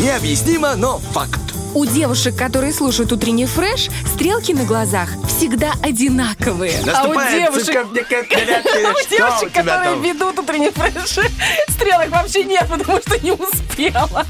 Необъяснимо, но факт. У девушек, которые слушают утренний фреш, стрелки на глазах всегда одинаковые. А у Наступает девушек- А у девушек, у тебя которые ведут утренний фреш, стрелок вообще нет, потому что не успела.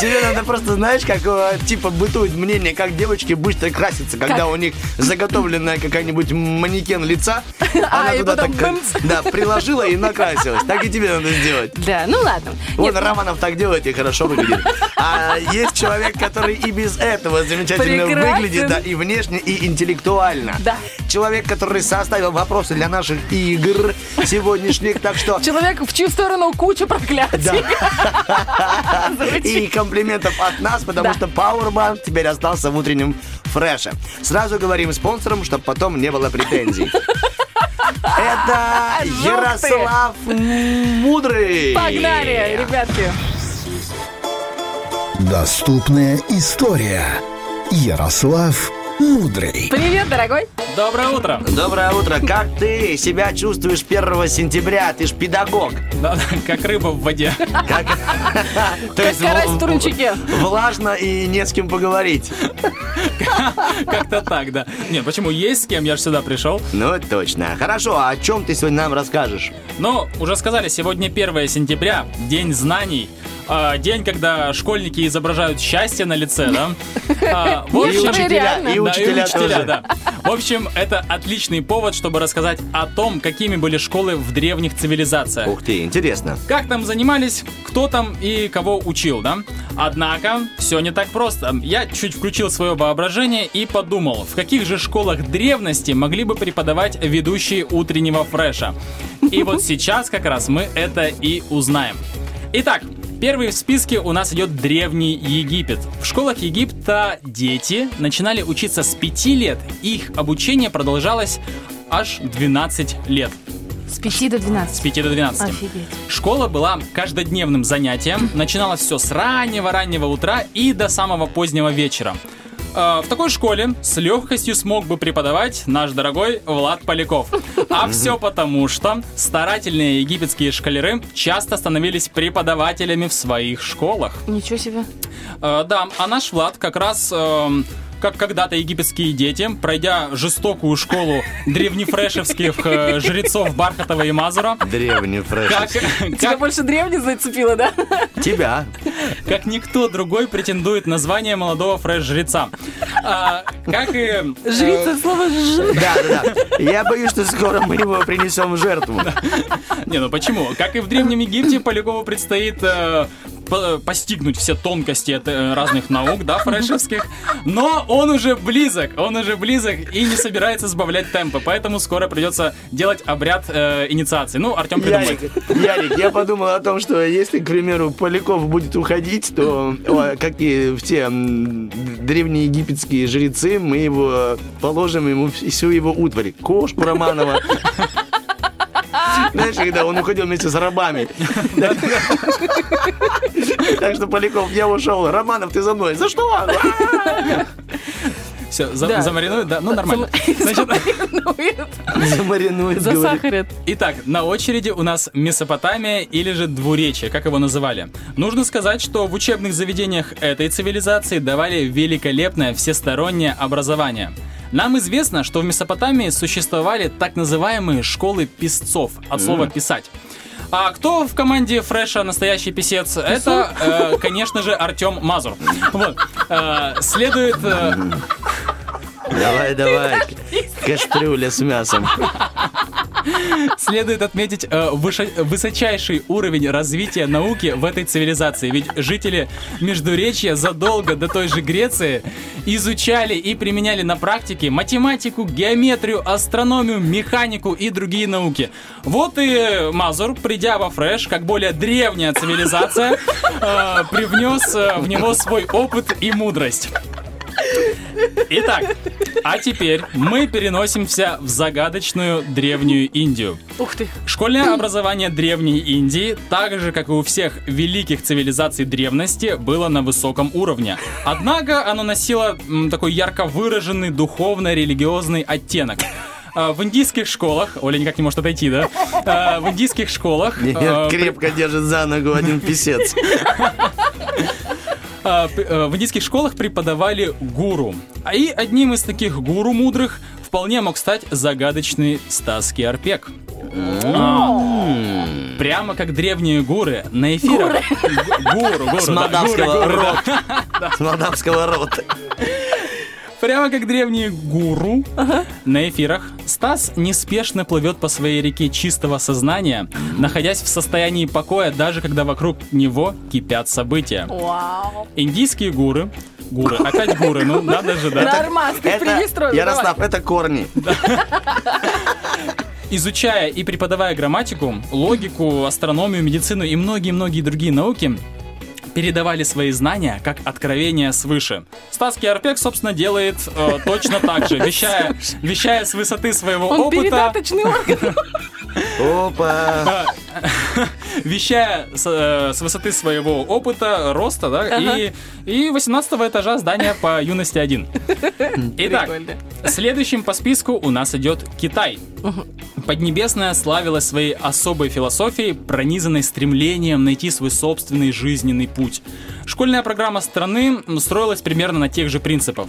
Тебе надо просто, знаешь, как э, типа бытует мнение, как девочки быстро красятся, когда у них заготовленная какая-нибудь манекен лица, она и туда так, бымц. да, приложила и накрасилась. Так и тебе надо сделать. Да, ну ладно. Вот Нет, Романов так делает и хорошо выглядит. А есть человек, который и без этого замечательно выглядит, да, и внешне, и интеллектуально. Да. Человек, который составил вопросы для наших игр сегодняшних, так что... Человек, в чью сторону куча проклятий. И комплиментов от нас, потому Да. что Powerbank теперь остался в утреннем фреше. Сразу говорим спонсорам, чтобы потом не было претензий. Это. Ярослав Мудрый. Погнали, ребятки. Доступная история. Ярослав Мудрый. Привет, дорогой. Доброе утро. Доброе утро. Как ты себя чувствуешь 1 сентября? Ты ж педагог. Да, как рыба в воде. Как, То есть карась в- турничке. Влажно и не с кем поговорить. Как-то так, да. Нет, почему? Есть с кем, я же сюда пришел. Ну, точно. Хорошо, а о чем ты сегодня нам расскажешь? Но уже сказали, сегодня 1 сентября, День знаний. А, День, когда школьники изображают счастье на лице, да? А, В И общем, учителя, реально. и Да, учителя тоже. да. В общем, это отличный повод, чтобы рассказать о том, какими были школы в древних цивилизациях. Ух ты, интересно. Как там занимались, кто там и кого учил, да? Однако, все не так просто. Я чуть включил свое воображение и подумал, в каких же школах древности могли бы преподавать ведущие утреннего фреша. И вот сейчас как раз мы это и узнаем. Итак, Первый в списке у нас идет Древний Египет. В школах Египта дети начинали учиться с 5 лет, их обучение продолжалось аж 12 лет. С 5 до С 12. 5 до 12. Офигеть. Школа была каждодневным занятием. Начиналось все с раннего-раннего утра и до самого позднего вечера. Э, В такой школе с легкостью смог бы преподавать наш дорогой Влад Поляков. А все потому, что старательные египетские шкалеры часто становились преподавателями в своих школах. Ничего себе. Э, Да, а наш Влад как раз... как когда-то египетские дети, пройдя жестокую школу древнефрешевских э, жрецов Бархатова и Мазура, Древний фреш. как, Тебя как, больше древний зацепило, да? Тебя. как никто другой претендует на звание молодого фреш-жреца. А, как и... э, Жрица, слово жрица. Да, да, да. Я боюсь, что скоро мы его принесем в жертву. Не, ну почему? Как и в Древнем Египте, Полякову предстоит э, по- постигнуть все тонкости от, э, разных наук, да, фрешевских. Но он уже близок, он уже близок и не собирается сбавлять темпы, поэтому скоро придется делать обряд э, инициации. Ну, Артем придумает. Ярик, Ярик, я подумал о том, что если, к примеру, Поляков будет уходить, то, как и все древнеегипетские жрецы, мы его положим ему всю его утварь. Кошку Романова. Знаешь, когда он уходил вместе с рабами. Так что, Поляков, я ушел. Романов, ты за мной. За что? Все, за- Да. замаринует, да? Ну, нормально. Значит, Замаринует, говорит. Засахарят. Итак, на очереди у нас Месопотамия или же Двуречие, как его называли. Нужно сказать, что в учебных заведениях этой цивилизации давали великолепное всестороннее образование. Нам известно, что в Месопотамии существовали так называемые школы писцов, от слова «писать». А кто в команде Фреша настоящий писец? Это, э, конечно же, Артем Мазур. Вот. Э, следует... э, Давай, давай. Кастрюля с мясом. Следует отметить э, высочайший уровень развития науки в этой цивилизации. Ведь жители Междуречья задолго до той же Греции изучали и применяли на практике математику, геометрию, астрономию, механику и другие науки. Вот и Мазур, придя во Фреш, как более древняя цивилизация, э, привнес э, в него свой опыт и мудрость. Итак, а теперь мы переносимся в загадочную древнюю Индию. Ух ты. Школьное образование Древней Индии, так же, как и у всех великих цивилизаций древности, было на высоком уровне. Однако оно носило м, такой ярко выраженный духовно-религиозный оттенок. А, В индийских школах, Оля никак не может отойти, да? А, В индийских школах Нет, а, крепко держит за ногу один писец. а, э, в индийских школах преподавали гуру. А И одним из таких гуру мудрых вполне мог стать загадочный Стас Киарпек. А, Прямо как древние гуры на эфирах. Гу- Гуру, гуру, С да, молдавского гуры, гуры, да. рота. С молдавского рота. Прямо как древние гуру на эфирах, Стас неспешно плывет по своей реке чистого сознания, находясь в состоянии покоя, даже когда вокруг него кипят события. Вау. Индийские гуры, гуры, опять гуры, ну надо же, да? Нормас, ты Это, перестроил. Ярослав, это корни. Изучая и преподавая грамматику, логику, астрономию, медицину и многие-многие другие науки, передавали свои знания как откровение свыше. Стас Киарпек, собственно, делает э, точно так же, вещая, вещая с высоты своего Он опыта. передаточный орган. Опа. вещая с, э, с высоты своего опыта, роста, да, Ага. и, и 18 этажа здания по юности 1. Итак, Прикольно. следующим по списку у нас идет Китай. Поднебесная славилась своей особой философией, пронизанной стремлением найти свой собственный жизненный путь. Школьная программа страны строилась примерно на тех же принципах.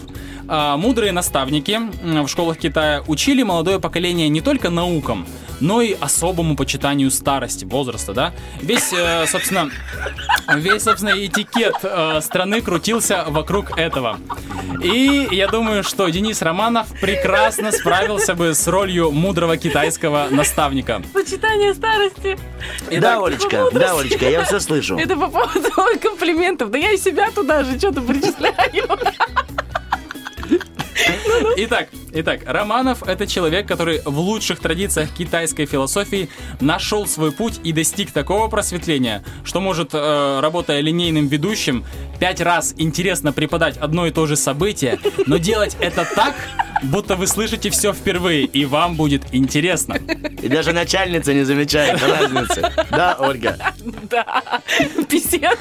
А, Мудрые наставники в школах Китая учили молодое поколение не только наукам, но и особому почитанию старости, возраста, да? Весь, э, собственно, весь, собственно, этикет э, страны крутился вокруг этого. И я думаю, что Денис Романов прекрасно справился бы с ролью мудрого китайского наставника. Сочетание старости. Да, Олечка, да, Олечка, я все слышу. Это по поводу комплиментов. Да я и себя туда же что-то причисляю. Итак, итак, Романов это человек, который в лучших традициях китайской философии нашел свой путь и достиг такого просветления, что может, э, работая линейным ведущим, пять раз интересно преподать одно и то же событие, но делать это так, будто вы слышите все впервые, и вам будет интересно. И даже начальница не замечает разницы. Да, Ольга? Да. Писец.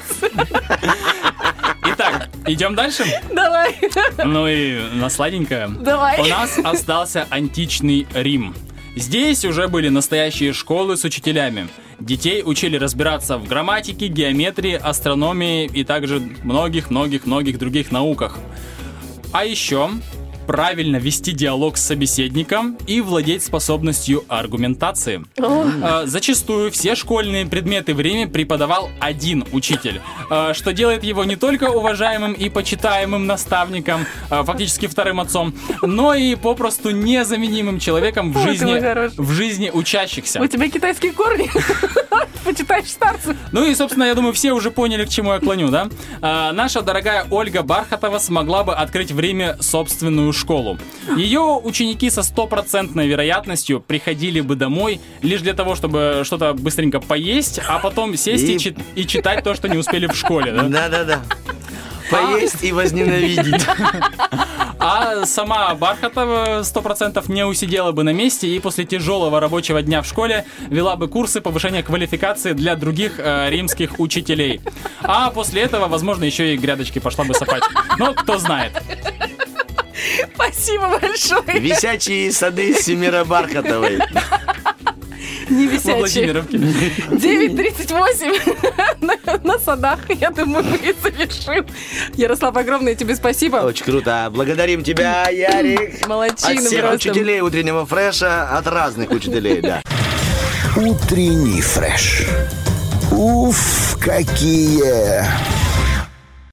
Итак, идем дальше. Давай. Ну и на сладенькое. Давай. У нас остался античный Рим. Здесь уже были настоящие школы с учителями. Детей учили разбираться в грамматике, геометрии, астрономии и также многих-многих-многих других науках. А еще правильно вести диалог с собеседником и владеть способностью аргументации. А, Зачастую все школьные предметы в Риме преподавал один учитель, а, что делает его не только уважаемым и почитаемым наставником, а, фактически вторым отцом, но и попросту незаменимым человеком в Ой, жизни, в жизни учащихся. У тебя китайские корни. Почитаешь старцев. Ну и, собственно, я думаю, все уже поняли, к чему я клоню, да? Наша дорогая Ольга Бархатова смогла бы открыть в Риме собственную школу. Ее ученики со стопроцентной вероятностью приходили бы домой лишь для того, чтобы что-то быстренько поесть, а потом сесть и, И- чит- и читать то, что не успели в школе, да? Да-да-да. Поесть и возненавидеть. А сама Бархатова сто процентов не усидела бы на месте и после тяжелого рабочего дня в школе вела бы курсы повышения квалификации для других э, римских учителей. А после этого, возможно, еще и грядочки пошла бы сопать. Но кто знает. Спасибо большое. Висячие сады Семира Бархатовой. Не висячие. Владимировке. 9.38 на, на садах. Я думаю, мы и завершим. Ярослав, огромное тебе спасибо. Очень круто. Благодарим тебя, Ярик. Молодчина От всех просто. учителей утреннего фреша, от разных учителей, да. Утренний фреш. Уф, какие